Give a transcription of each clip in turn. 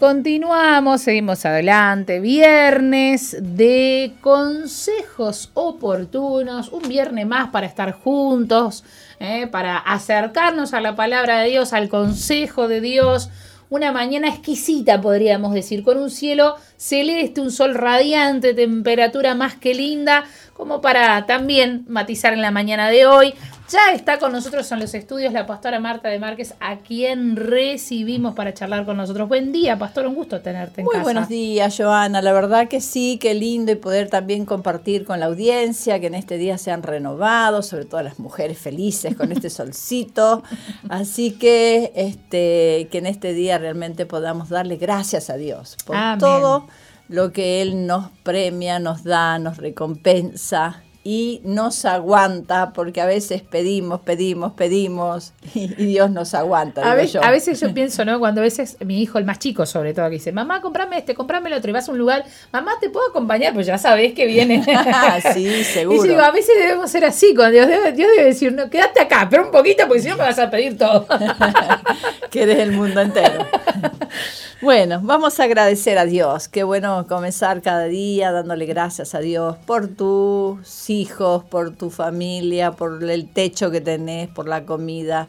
Continuamos, seguimos adelante. Viernes de consejos oportunos, un viernes más para estar juntos, eh, para acercarnos a la palabra de Dios, al consejo de Dios. Una mañana exquisita, podríamos decir, con un cielo celeste, un sol radiante, temperatura más que linda, como para también matizar en la mañana de hoy. Ya está con nosotros en los estudios la pastora Marta de Márquez, a quien recibimos para charlar con nosotros. Buen día, pastor, un gusto tenerte en Muy casa. buenos días, Joana. La verdad que sí, qué lindo y poder también compartir con la audiencia, que en este día se han renovado, sobre todo las mujeres felices con este solcito. Así que este, que en este día realmente podamos darle gracias a Dios por Amén. todo lo que Él nos premia, nos da, nos recompensa y nos aguanta, porque a veces pedimos, pedimos, pedimos y, y Dios nos aguanta. A, digo yo. a veces yo pienso, ¿no? Cuando a veces mi hijo, el más chico sobre todo, que dice, mamá, comprame este, comprame el otro, y vas a un lugar, mamá, ¿te puedo acompañar? Pues ya sabes que viene. sí, Y seguro. yo digo, a veces debemos ser así, cuando Dios debe, Dios debe decir, no, quédate acá, pero un poquito, porque si no me vas a pedir todo. que eres el mundo entero. Bueno, vamos a agradecer a Dios. Qué bueno comenzar cada día dándole gracias a Dios por tus hijos, por tu familia, por el techo que tenés, por la comida.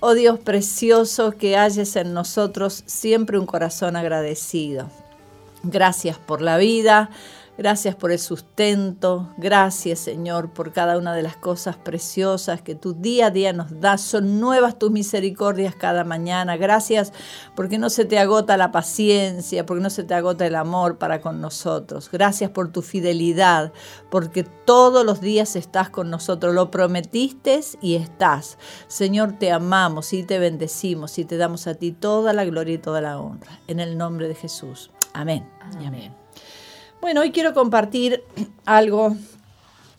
Oh Dios precioso, que hayas en nosotros siempre un corazón agradecido. Gracias por la vida, gracias por el sustento, gracias Señor por cada una de las cosas preciosas que tú día a día nos das. Son nuevas tus misericordias cada mañana. Gracias porque no se te agota la paciencia, porque no se te agota el amor para con nosotros. Gracias por tu fidelidad, porque todos los días estás con nosotros. Lo prometiste y estás. Señor, te amamos y te bendecimos y te damos a ti toda la gloria y toda la honra. En el nombre de Jesús. Amén. amén. Bueno, hoy quiero compartir algo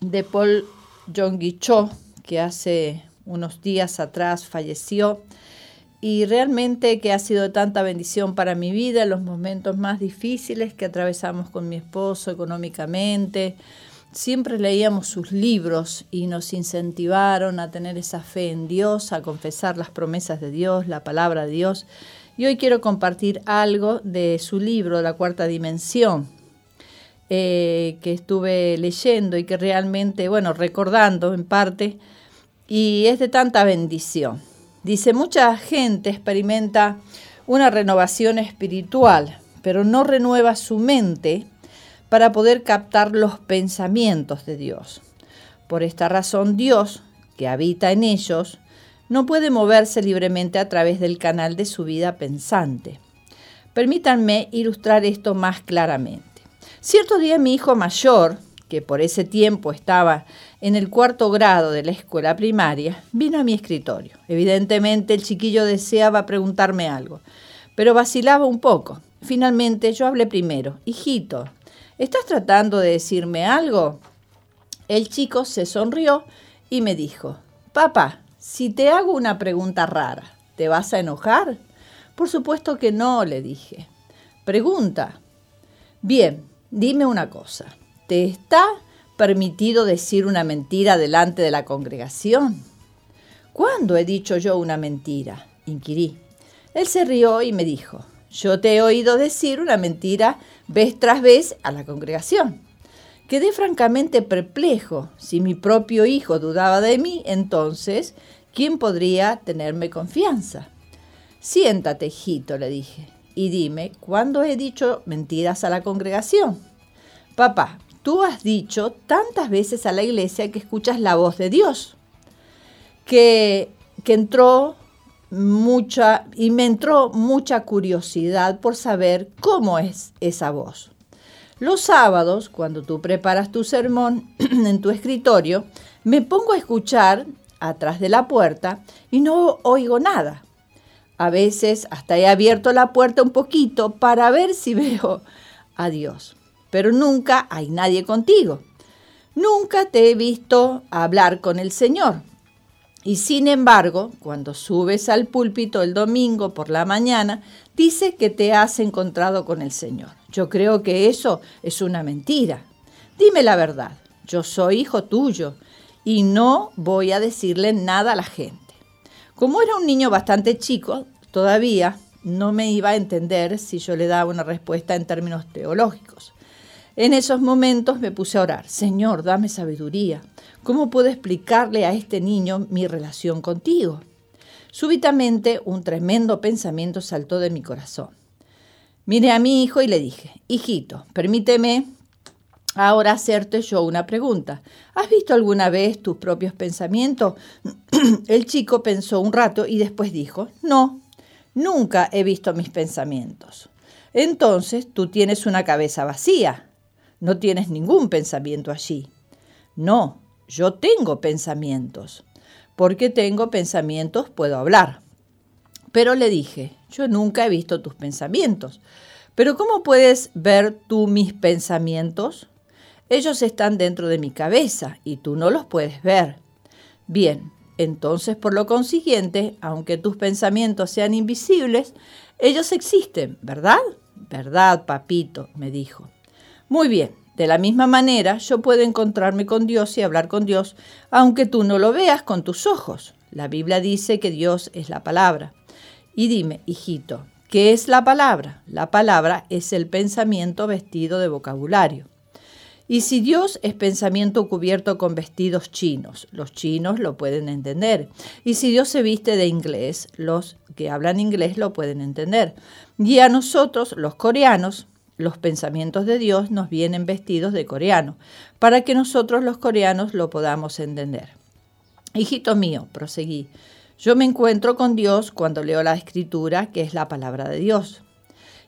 de Paul Yonggi Cho, que hace unos días atrás falleció y realmente que ha sido tanta bendición para mi vida en los momentos más difíciles que atravesamos con mi esposo económicamente. Siempre leíamos sus libros y nos incentivaron a tener esa fe en Dios, a confesar las promesas de Dios, la palabra de Dios. Y hoy quiero compartir algo de su libro, La Cuarta Dimensión, eh, que estuve leyendo y que realmente, bueno, recordando en parte, y es de tanta bendición. Dice, mucha gente experimenta una renovación espiritual, pero no renueva su mente para poder captar los pensamientos de Dios. Por esta razón, Dios, que habita en ellos, no puede moverse libremente a través del canal de su vida pensante. Permítanme ilustrar esto más claramente. Cierto día mi hijo mayor, que por ese tiempo estaba en el cuarto grado de la escuela primaria, vino a mi escritorio. Evidentemente el chiquillo deseaba preguntarme algo, pero vacilaba un poco. Finalmente yo hablé primero. Hijito, ¿estás tratando de decirme algo? El chico se sonrió y me dijo, Papá, si te hago una pregunta rara, ¿te vas a enojar? Por supuesto que no, le dije. Pregunta. Bien, dime una cosa. ¿Te está permitido decir una mentira delante de la congregación? ¿Cuándo he dicho yo una mentira? inquirí. Él se rió y me dijo, yo te he oído decir una mentira vez tras vez a la congregación. Quedé francamente perplejo. Si mi propio hijo dudaba de mí, entonces, ¿quién podría tenerme confianza? Siéntate, hijito, le dije, y dime, ¿cuándo he dicho mentiras a la congregación? Papá, tú has dicho tantas veces a la iglesia que escuchas la voz de Dios, que, que entró mucha, y me entró mucha curiosidad por saber cómo es esa voz. Los sábados, cuando tú preparas tu sermón en tu escritorio, me pongo a escuchar atrás de la puerta y no oigo nada. A veces hasta he abierto la puerta un poquito para ver si veo a Dios, pero nunca hay nadie contigo. Nunca te he visto hablar con el Señor. Y sin embargo, cuando subes al púlpito el domingo por la mañana, dice que te has encontrado con el Señor. Yo creo que eso es una mentira. Dime la verdad, yo soy hijo tuyo y no voy a decirle nada a la gente. Como era un niño bastante chico, todavía no me iba a entender si yo le daba una respuesta en términos teológicos. En esos momentos me puse a orar, Señor, dame sabiduría. ¿Cómo puedo explicarle a este niño mi relación contigo? Súbitamente un tremendo pensamiento saltó de mi corazón. Miré a mi hijo y le dije, hijito, permíteme ahora hacerte yo una pregunta. ¿Has visto alguna vez tus propios pensamientos? El chico pensó un rato y después dijo, no, nunca he visto mis pensamientos. Entonces tú tienes una cabeza vacía, no tienes ningún pensamiento allí. No, yo tengo pensamientos. Porque tengo pensamientos puedo hablar. Pero le dije, yo nunca he visto tus pensamientos. Pero ¿cómo puedes ver tú mis pensamientos? Ellos están dentro de mi cabeza y tú no los puedes ver. Bien, entonces por lo consiguiente, aunque tus pensamientos sean invisibles, ellos existen, ¿verdad? ¿Verdad, papito? me dijo. Muy bien, de la misma manera yo puedo encontrarme con Dios y hablar con Dios, aunque tú no lo veas con tus ojos. La Biblia dice que Dios es la palabra. Y dime, hijito, ¿qué es la palabra? La palabra es el pensamiento vestido de vocabulario. Y si Dios es pensamiento cubierto con vestidos chinos, los chinos lo pueden entender. Y si Dios se viste de inglés, los que hablan inglés lo pueden entender. Y a nosotros, los coreanos, los pensamientos de Dios nos vienen vestidos de coreano, para que nosotros los coreanos lo podamos entender. Hijito mío, proseguí, yo me encuentro con Dios cuando leo la escritura, que es la palabra de Dios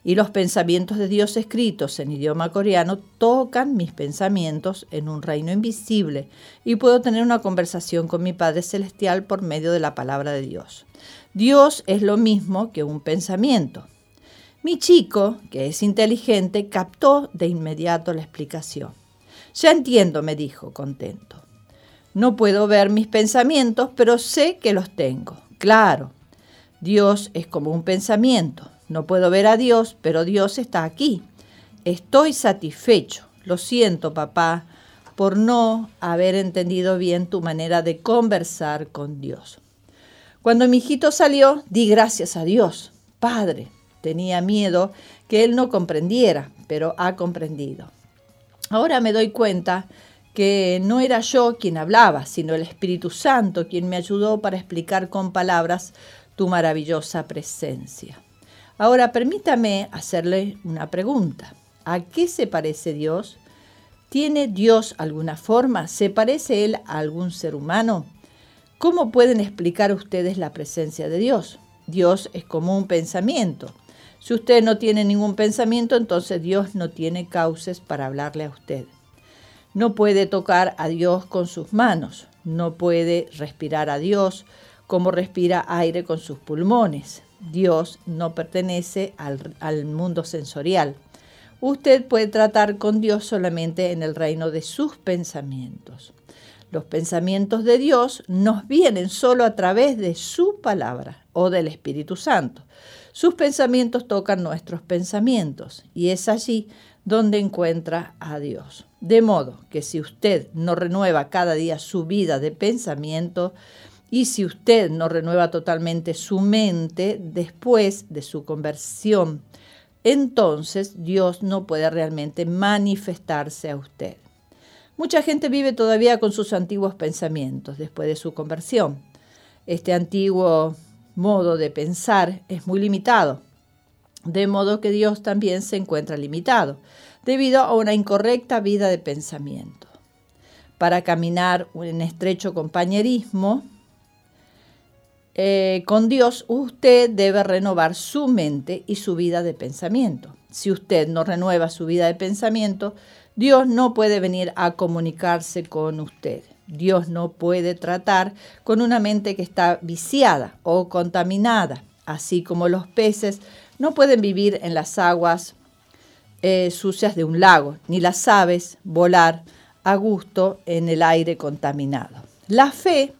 y los pensamientos de Dios escritos en idioma coreano tocan mis pensamientos en un reino invisible y puedo tener una conversación con mi Padre Celestial por medio de la palabra de Dios. Dios es lo mismo que un pensamiento. Mi chico, que es inteligente, captó de inmediato la explicación. Ya entiendo, me dijo, contento. No puedo ver mis pensamientos, pero sé que los tengo. Claro, Dios es como un pensamiento. No puedo ver a Dios, pero Dios está aquí. Estoy satisfecho. Lo siento, papá, por no haber entendido bien tu manera de conversar con Dios. Cuando mi hijito salió, di gracias a Dios. Padre, tenía miedo que él no comprendiera, pero ha comprendido. Ahora me doy cuenta que no era yo quien hablaba, sino el Espíritu Santo quien me ayudó para explicar con palabras tu maravillosa presencia. Ahora permítame hacerle una pregunta. ¿A qué se parece Dios? ¿Tiene Dios alguna forma? ¿Se parece Él a algún ser humano? ¿Cómo pueden explicar ustedes la presencia de Dios? Dios es como un pensamiento. Si usted no tiene ningún pensamiento, entonces Dios no tiene cauces para hablarle a usted. No puede tocar a Dios con sus manos, no puede respirar a Dios como respira aire con sus pulmones. Dios no pertenece al, mundo sensorial. Usted puede tratar con Dios solamente en el reino de sus pensamientos. Los pensamientos de Dios nos vienen solo a través de su palabra o del Espíritu Santo. Sus pensamientos tocan nuestros pensamientos y es allí donde encuentra a Dios. De modo que si usted no renueva cada día su vida de pensamiento, Y si usted no renueva totalmente su mente después de su conversión, entonces Dios no puede realmente manifestarse a usted. Mucha gente vive todavía con sus antiguos pensamientos después de su conversión. Este antiguo modo de pensar es muy limitado, de modo que Dios también se encuentra limitado, debido a una incorrecta vida de pensamiento. Para caminar en estrecho compañerismo, eh, con Dios, usted debe renovar su mente y su vida de pensamiento. Si usted no renueva su vida de pensamiento, Dios no puede venir a comunicarse con usted. Dios no puede tratar con una mente que está viciada o contaminada, así como los peces no pueden vivir en las aguas eh, sucias de un lago, ni las aves volar a gusto en el aire contaminado. La fe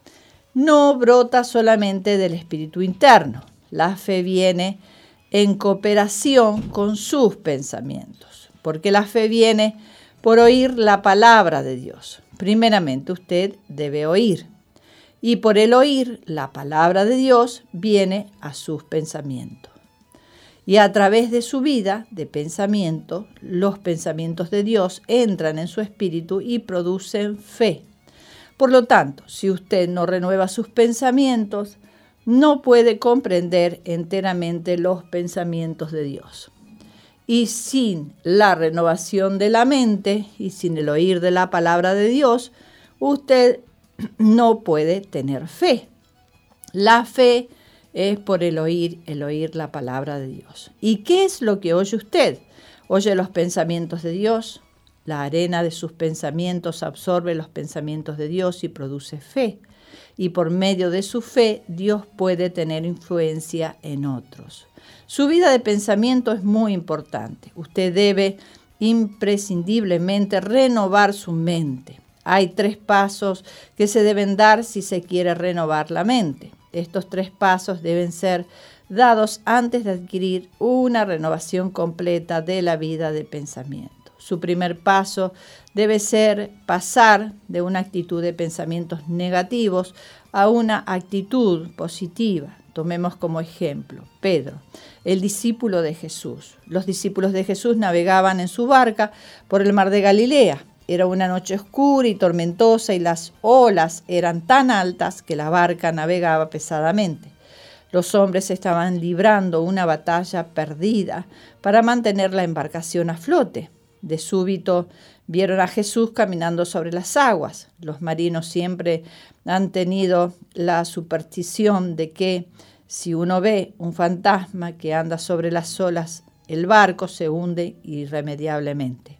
no brota solamente del espíritu interno. La fe viene en cooperación con sus pensamientos, porque la fe viene por oír la palabra de Dios. Primeramente usted debe oír, y por el oír la palabra de Dios viene a sus pensamientos. Y a través de su vida de pensamiento, los pensamientos de Dios entran en su espíritu y producen fe. Por lo tanto, si usted no renueva sus pensamientos, no puede comprender enteramente los pensamientos de Dios. Y sin la renovación de la mente y sin el oír de la palabra de Dios, usted no puede tener fe. La fe es por el oír, el oír la palabra de Dios. ¿Y qué es lo que oye usted? Oye los pensamientos de Dios, la arena de sus pensamientos absorbe los pensamientos de Dios y produce fe. Y por medio de su fe, Dios puede tener influencia en otros. Su vida de pensamiento es muy importante. Usted debe imprescindiblemente renovar su mente. Hay tres pasos que se deben dar si se quiere renovar la mente. Estos tres pasos deben ser dados antes de adquirir una renovación completa de la vida de pensamiento. Su primer paso debe ser pasar de una actitud de pensamientos negativos a una actitud positiva. Tomemos como ejemplo Pedro, el discípulo de Jesús. Los discípulos de Jesús navegaban en su barca por el mar de Galilea. Era una noche oscura y tormentosa y las olas eran tan altas que la barca navegaba pesadamente. Los hombres estaban librando una batalla perdida para mantener la embarcación a flote. De súbito vieron a Jesús caminando sobre las aguas. Los marinos siempre han tenido la superstición de que si uno ve un fantasma que anda sobre las olas, el barco se hunde irremediablemente.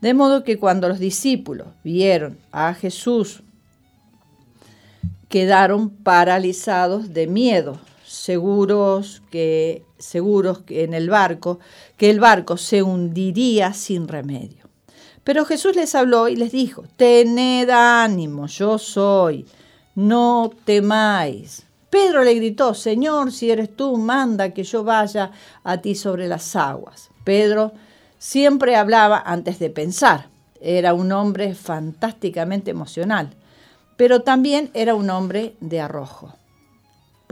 De modo que cuando los discípulos vieron a Jesús, quedaron paralizados de miedo, seguros que seguros que en el barco que el barco se hundiría sin remedio. Pero Jesús les habló y les dijo: Tened ánimo, yo soy, no temáis. Pedro le gritó: Señor, si eres tú, manda que yo vaya a ti sobre las aguas. Pedro siempre hablaba antes de pensar. Era un hombre fantásticamente emocional, pero también era un hombre de arrojo.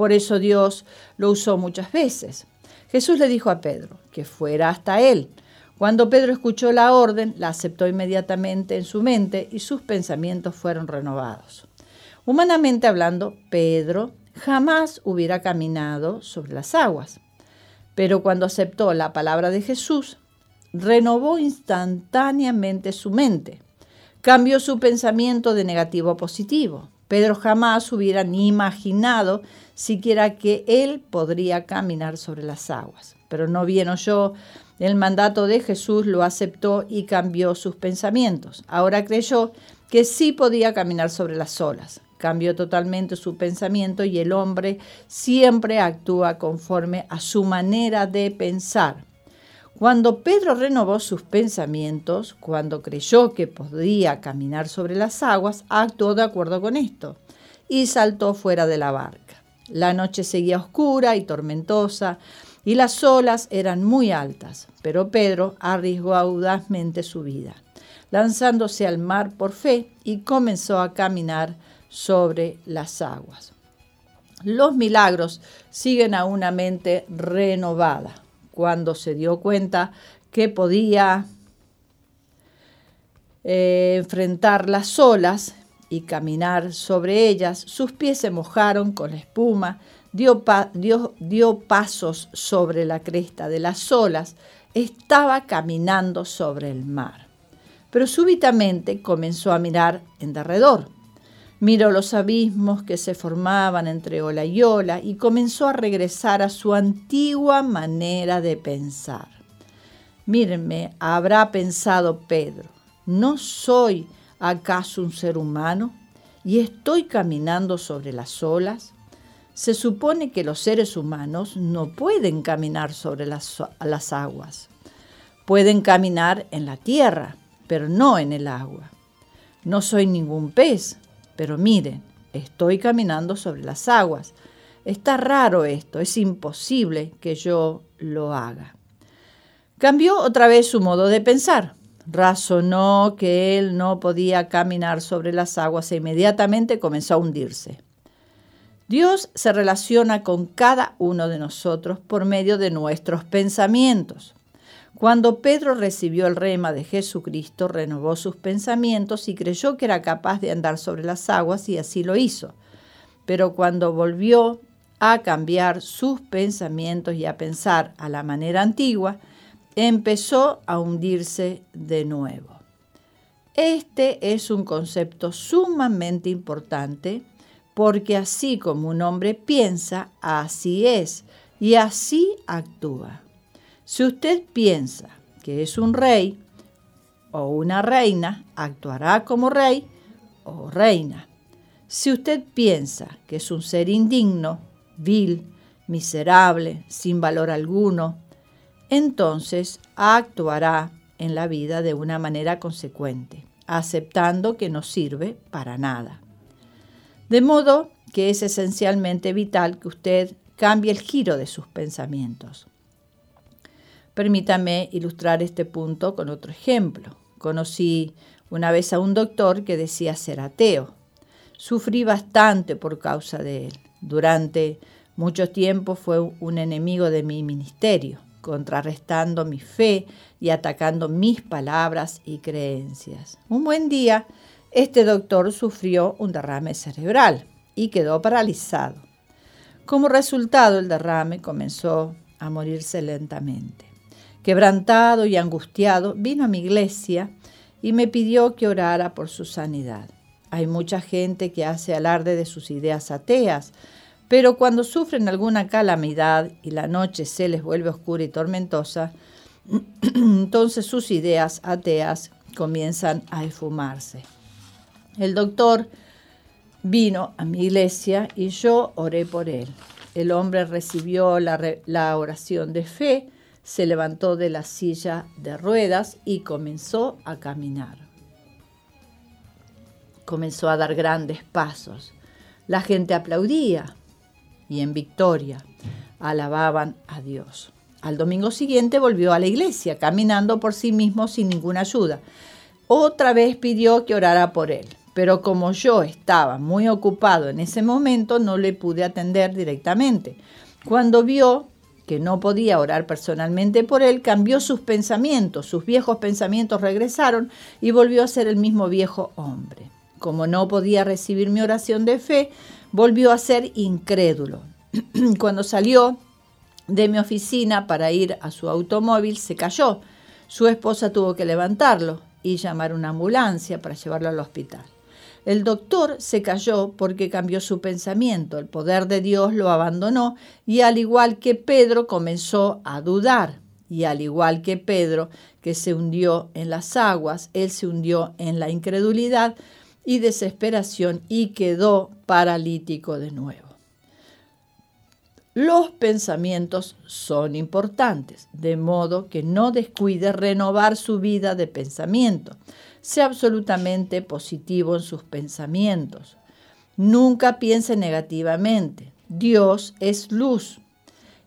Por eso Dios lo usó muchas veces. Jesús le dijo a Pedro que fuera hasta él. Cuando Pedro escuchó la orden, la aceptó inmediatamente en su mente y sus pensamientos fueron renovados. Humanamente hablando, Pedro jamás hubiera caminado sobre las aguas. Pero cuando aceptó la palabra de Jesús, renovó instantáneamente su mente. Cambió su pensamiento de negativo a positivo. Pedro jamás hubiera ni imaginado siquiera que él podría caminar sobre las aguas. Pero no bien oyó el mandato de Jesús, lo aceptó y cambió sus pensamientos. Ahora creyó que sí podía caminar sobre las olas. Cambió totalmente su pensamiento y el hombre siempre actúa conforme a su manera de pensar. Cuando Pedro renovó sus pensamientos, cuando creyó que podía caminar sobre las aguas, actuó de acuerdo con esto y saltó fuera de la barca. La noche seguía oscura y tormentosa y las olas eran muy altas, pero Pedro arriesgó audazmente su vida, lanzándose al mar por fe y comenzó a caminar sobre las aguas. Los milagros siguen a una mente renovada. Cuando se dio cuenta que podía eh, enfrentar las olas y caminar sobre ellas, sus pies se mojaron con la espuma, dio, dio pasos sobre la cresta de las olas, estaba caminando sobre el mar. Pero súbitamente comenzó a mirar en derredor. Miró los abismos que se formaban entre ola y ola y comenzó a regresar a su antigua manera de pensar. Mírenme, habrá pensado Pedro, ¿no soy acaso un ser humano y estoy caminando sobre las olas? Se supone que los seres humanos no pueden caminar sobre las, las aguas. Pueden caminar en la tierra, pero no en el agua. No soy ningún pez, pero miren, estoy caminando sobre las aguas. Está raro esto, es imposible que yo lo haga. Cambió otra vez su modo de pensar. Razonó que él no podía caminar sobre las aguas e inmediatamente comenzó a hundirse. Dios se relaciona con cada uno de nosotros por medio de nuestros pensamientos. Cuando Pedro recibió el rema de Jesucristo, renovó sus pensamientos y creyó que era capaz de andar sobre las aguas y así lo hizo. Pero cuando volvió a cambiar sus pensamientos y a pensar a la manera antigua, empezó a hundirse de nuevo. Este es un concepto sumamente importante porque así como un hombre piensa, así es y así actúa. Si usted piensa que es un rey o una reina, actuará como rey o reina. Si usted piensa que es un ser indigno, vil, miserable, sin valor alguno, entonces actuará en la vida de una manera consecuente, aceptando que no sirve para nada. De modo que es esencialmente vital que usted cambie el giro de sus pensamientos. Permítame ilustrar este punto con otro ejemplo. Conocí una vez a un doctor que decía ser ateo. Sufrí bastante por causa de él. Durante mucho tiempo fue un enemigo de mi ministerio, contrarrestando mi fe y atacando mis palabras y creencias. Un buen día, este doctor sufrió un derrame cerebral y quedó paralizado. Como resultado, el derrame comenzó a morirse lentamente. Quebrantado y angustiado, vino a mi iglesia y me pidió que orara por su sanidad. Hay mucha gente que hace alarde de sus ideas ateas, pero cuando sufren alguna calamidad y la noche se les vuelve oscura y tormentosa, entonces sus ideas ateas comienzan a esfumarse. El doctor vino a mi iglesia y yo oré por él. El hombre recibió la, la oración de fe, se levantó de la silla de ruedas y comenzó a caminar. Comenzó a dar grandes pasos. La gente aplaudía y en victoria alababan a Dios. Al domingo siguiente volvió a la iglesia, caminando por sí mismo sin ninguna ayuda. Otra vez pidió que orara por él, pero como yo estaba muy ocupado en ese momento, no le pude atender directamente. Cuando vio que no podía orar personalmente por él, cambió sus pensamientos, sus viejos pensamientos regresaron y volvió a ser el mismo viejo hombre. Como no podía recibir mi oración de fe, volvió a ser incrédulo. Cuando salió de mi oficina para ir a su automóvil, se cayó. Su esposa tuvo que levantarlo y llamar una ambulancia para llevarlo al hospital. El doctor se cayó porque cambió su pensamiento, el poder de Dios lo abandonó y al igual que Pedro comenzó a dudar. Y al igual que Pedro, que se hundió en las aguas, él se hundió en la incredulidad y desesperación y quedó paralítico de nuevo. Los pensamientos son importantes, de modo que no descuide renovar su vida de pensamiento sea absolutamente positivo en sus pensamientos. Nunca piense negativamente. Dios es luz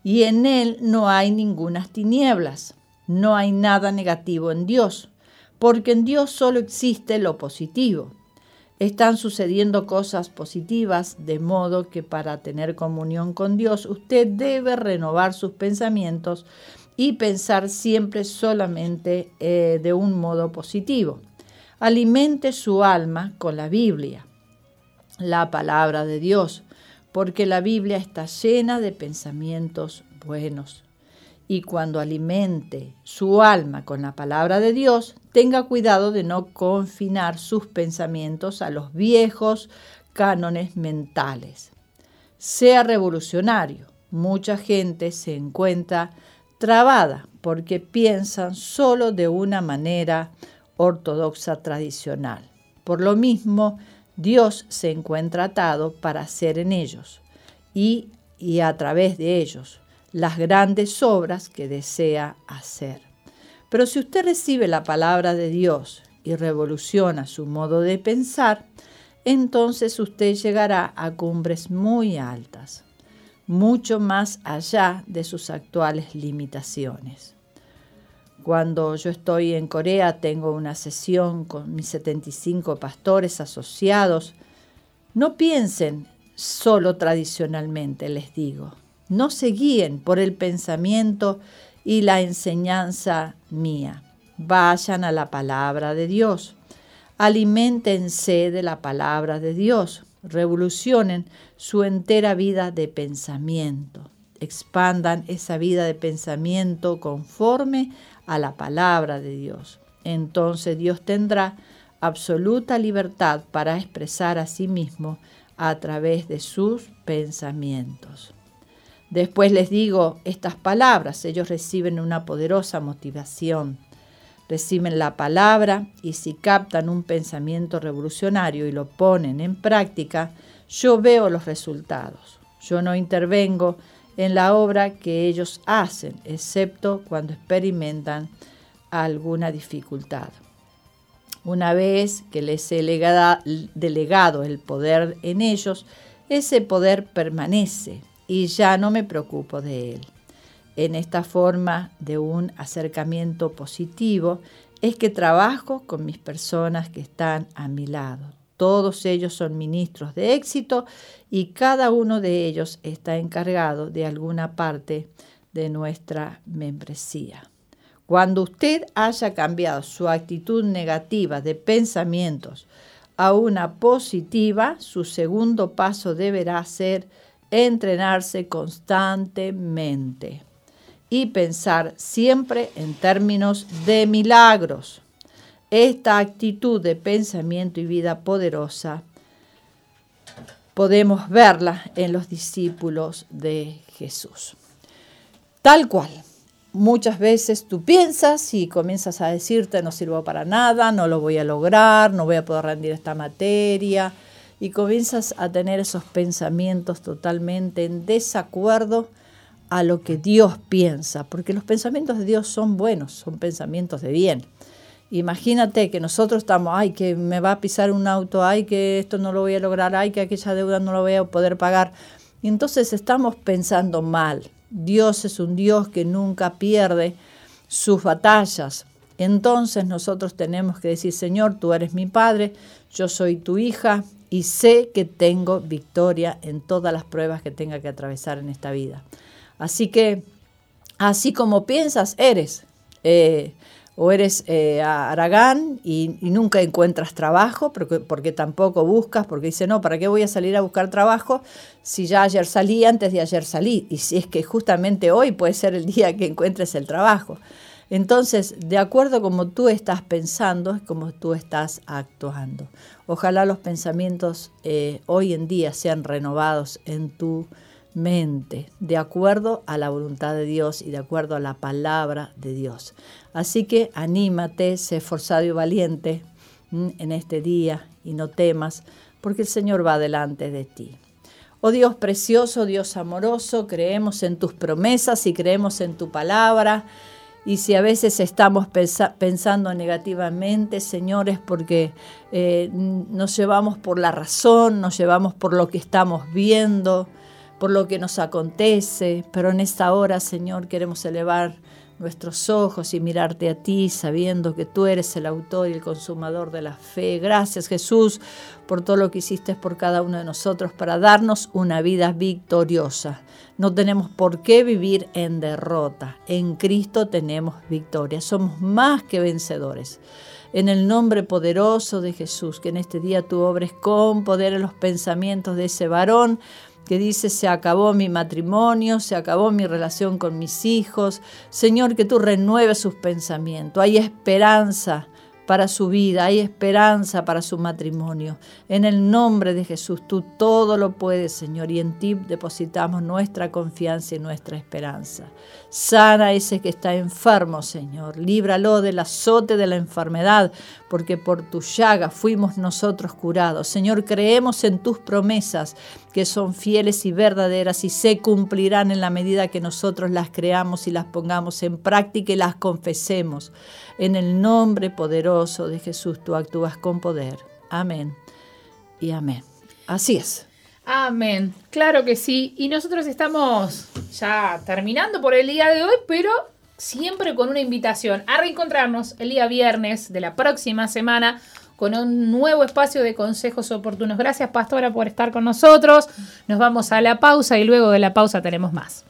y en Él no hay ninguna tinieblas. No hay nada negativo en Dios, porque en Dios solo existe lo positivo. Están sucediendo cosas positivas, de modo que para tener comunión con Dios usted debe renovar sus pensamientos y pensar siempre solamente eh, de un modo positivo. Alimente su alma con la Biblia, la palabra de Dios, porque la Biblia está llena de pensamientos buenos y cuando alimente su alma con la palabra de Dios, tenga cuidado de no confinar sus pensamientos a los viejos cánones mentales. Sea revolucionario. Mucha gente se encuentra trabada porque piensan solo de una manera ortodoxa tradicional. Por lo mismo, Dios se encuentra atado para hacer en ellos y, y a través de ellos las grandes obras que desea hacer. Pero si usted recibe la palabra de Dios y revoluciona su modo de pensar, entonces usted llegará a cumbres muy altas, mucho más allá de sus actuales limitaciones. Cuando yo estoy en Corea tengo una sesión con mis 75 pastores asociados. No piensen solo tradicionalmente, les digo no se guíen por el pensamiento y la enseñanza mía. Vayan a la palabra de Dios. Aliméntense de la palabra de Dios. Revolucionen su entera vida de pensamiento. Expandan esa vida de pensamiento conforme a la palabra de Dios. Entonces Dios tendrá absoluta libertad para expresar a sí mismo a través de sus pensamientos. Después les digo estas palabras, ellos reciben una poderosa motivación. Reciben la palabra y si captan un pensamiento revolucionario y lo ponen en práctica, yo veo los resultados. Yo no intervengo en la obra que ellos hacen, excepto cuando experimentan alguna dificultad. Una vez que les he delegado el poder en ellos, ese poder permanece y ya no me preocupo de él. En esta forma de un acercamiento positivo es que trabajo con mis personas que están a mi lado. Todos ellos son ministros de éxito y cada uno de ellos está encargado de alguna parte de nuestra membresía. Cuando usted haya cambiado su actitud negativa de pensamientos a una positiva, su segundo paso deberá ser entrenarse constantemente y pensar siempre en términos de milagros. Esta actitud de pensamiento y vida poderosa podemos verla en los discípulos de Jesús. Tal cual. Muchas veces tú piensas y comienzas a decirte no sirvo para nada, no lo voy a lograr, no voy a poder rendir esta materia, y comienzas a tener esos pensamientos totalmente en desacuerdo a lo que Dios piensa, porque los pensamientos de Dios son buenos, son pensamientos de bien. Imagínate que nosotros estamos, ay, que me va a pisar un auto, ay, que esto no lo voy a lograr, ay, que aquella deuda no lo voy a poder pagar. Y entonces estamos pensando mal. Dios es un Dios que nunca pierde sus batallas. Entonces nosotros tenemos que decir, Señor, tú eres mi Padre, yo soy tu hija, y sé que tengo victoria en todas las pruebas que tenga que atravesar en esta vida. Así que, así como piensas, eres. Eh, o eres eh, Aragán y, nunca encuentras trabajo, porque, tampoco buscas, porque dice, no, ¿para qué voy a salir a buscar trabajo si ya ayer salí, antes de ayer salí? Y si es que justamente hoy puede ser el día que encuentres el trabajo. Entonces, de acuerdo como tú estás pensando, es como tú estás actuando. Ojalá los pensamientos eh, hoy en día sean renovados en tu mente, de acuerdo a la voluntad de Dios y de acuerdo a la palabra de Dios. Así que anímate, sé forzado y valiente en este día y no temas, porque el Señor va delante de ti. Oh Dios precioso, Dios amoroso, creemos en tus promesas y creemos en tu palabra. Y si a veces estamos pensando negativamente, señores, porque eh, nos llevamos por la razón, nos llevamos por lo que estamos viendo, por lo que nos acontece, pero en esta hora, Señor, queremos elevar nuestros ojos y mirarte a ti, sabiendo que tú eres el autor y el consumador de la fe. Gracias Jesús por todo lo que hiciste por cada uno de nosotros para darnos una vida victoriosa. No tenemos por qué vivir en derrota. En Cristo tenemos victoria. Somos más que vencedores. En el nombre poderoso de Jesús, que en este día tú obres con poder en los pensamientos de ese varón que dice, se acabó mi matrimonio, se acabó mi relación con mis hijos. Señor, que tú renueves sus pensamientos. Hay esperanza para su vida, hay esperanza para su matrimonio. En el nombre de Jesús, tú todo lo puedes, Señor, y en ti depositamos nuestra confianza y nuestra esperanza. Sana ese que está enfermo, Señor. Líbralo del azote de la enfermedad, porque por tu llaga fuimos nosotros curados. Señor, creemos en tus promesas, que son fieles y verdaderas y se cumplirán en la medida que nosotros las creamos y las pongamos en práctica y las confesemos. En el nombre de Jesús tú actúas con poder. Amén y amén. Así es. Amén. Claro que sí. Y nosotros estamos ya terminando por el día de hoy, pero siempre con una invitación a reencontrarnos el día viernes de la próxima semana con un nuevo espacio de consejos oportunos. Gracias, Pastora, por estar con nosotros. Nos vamos a la pausa y luego de la pausa tenemos más.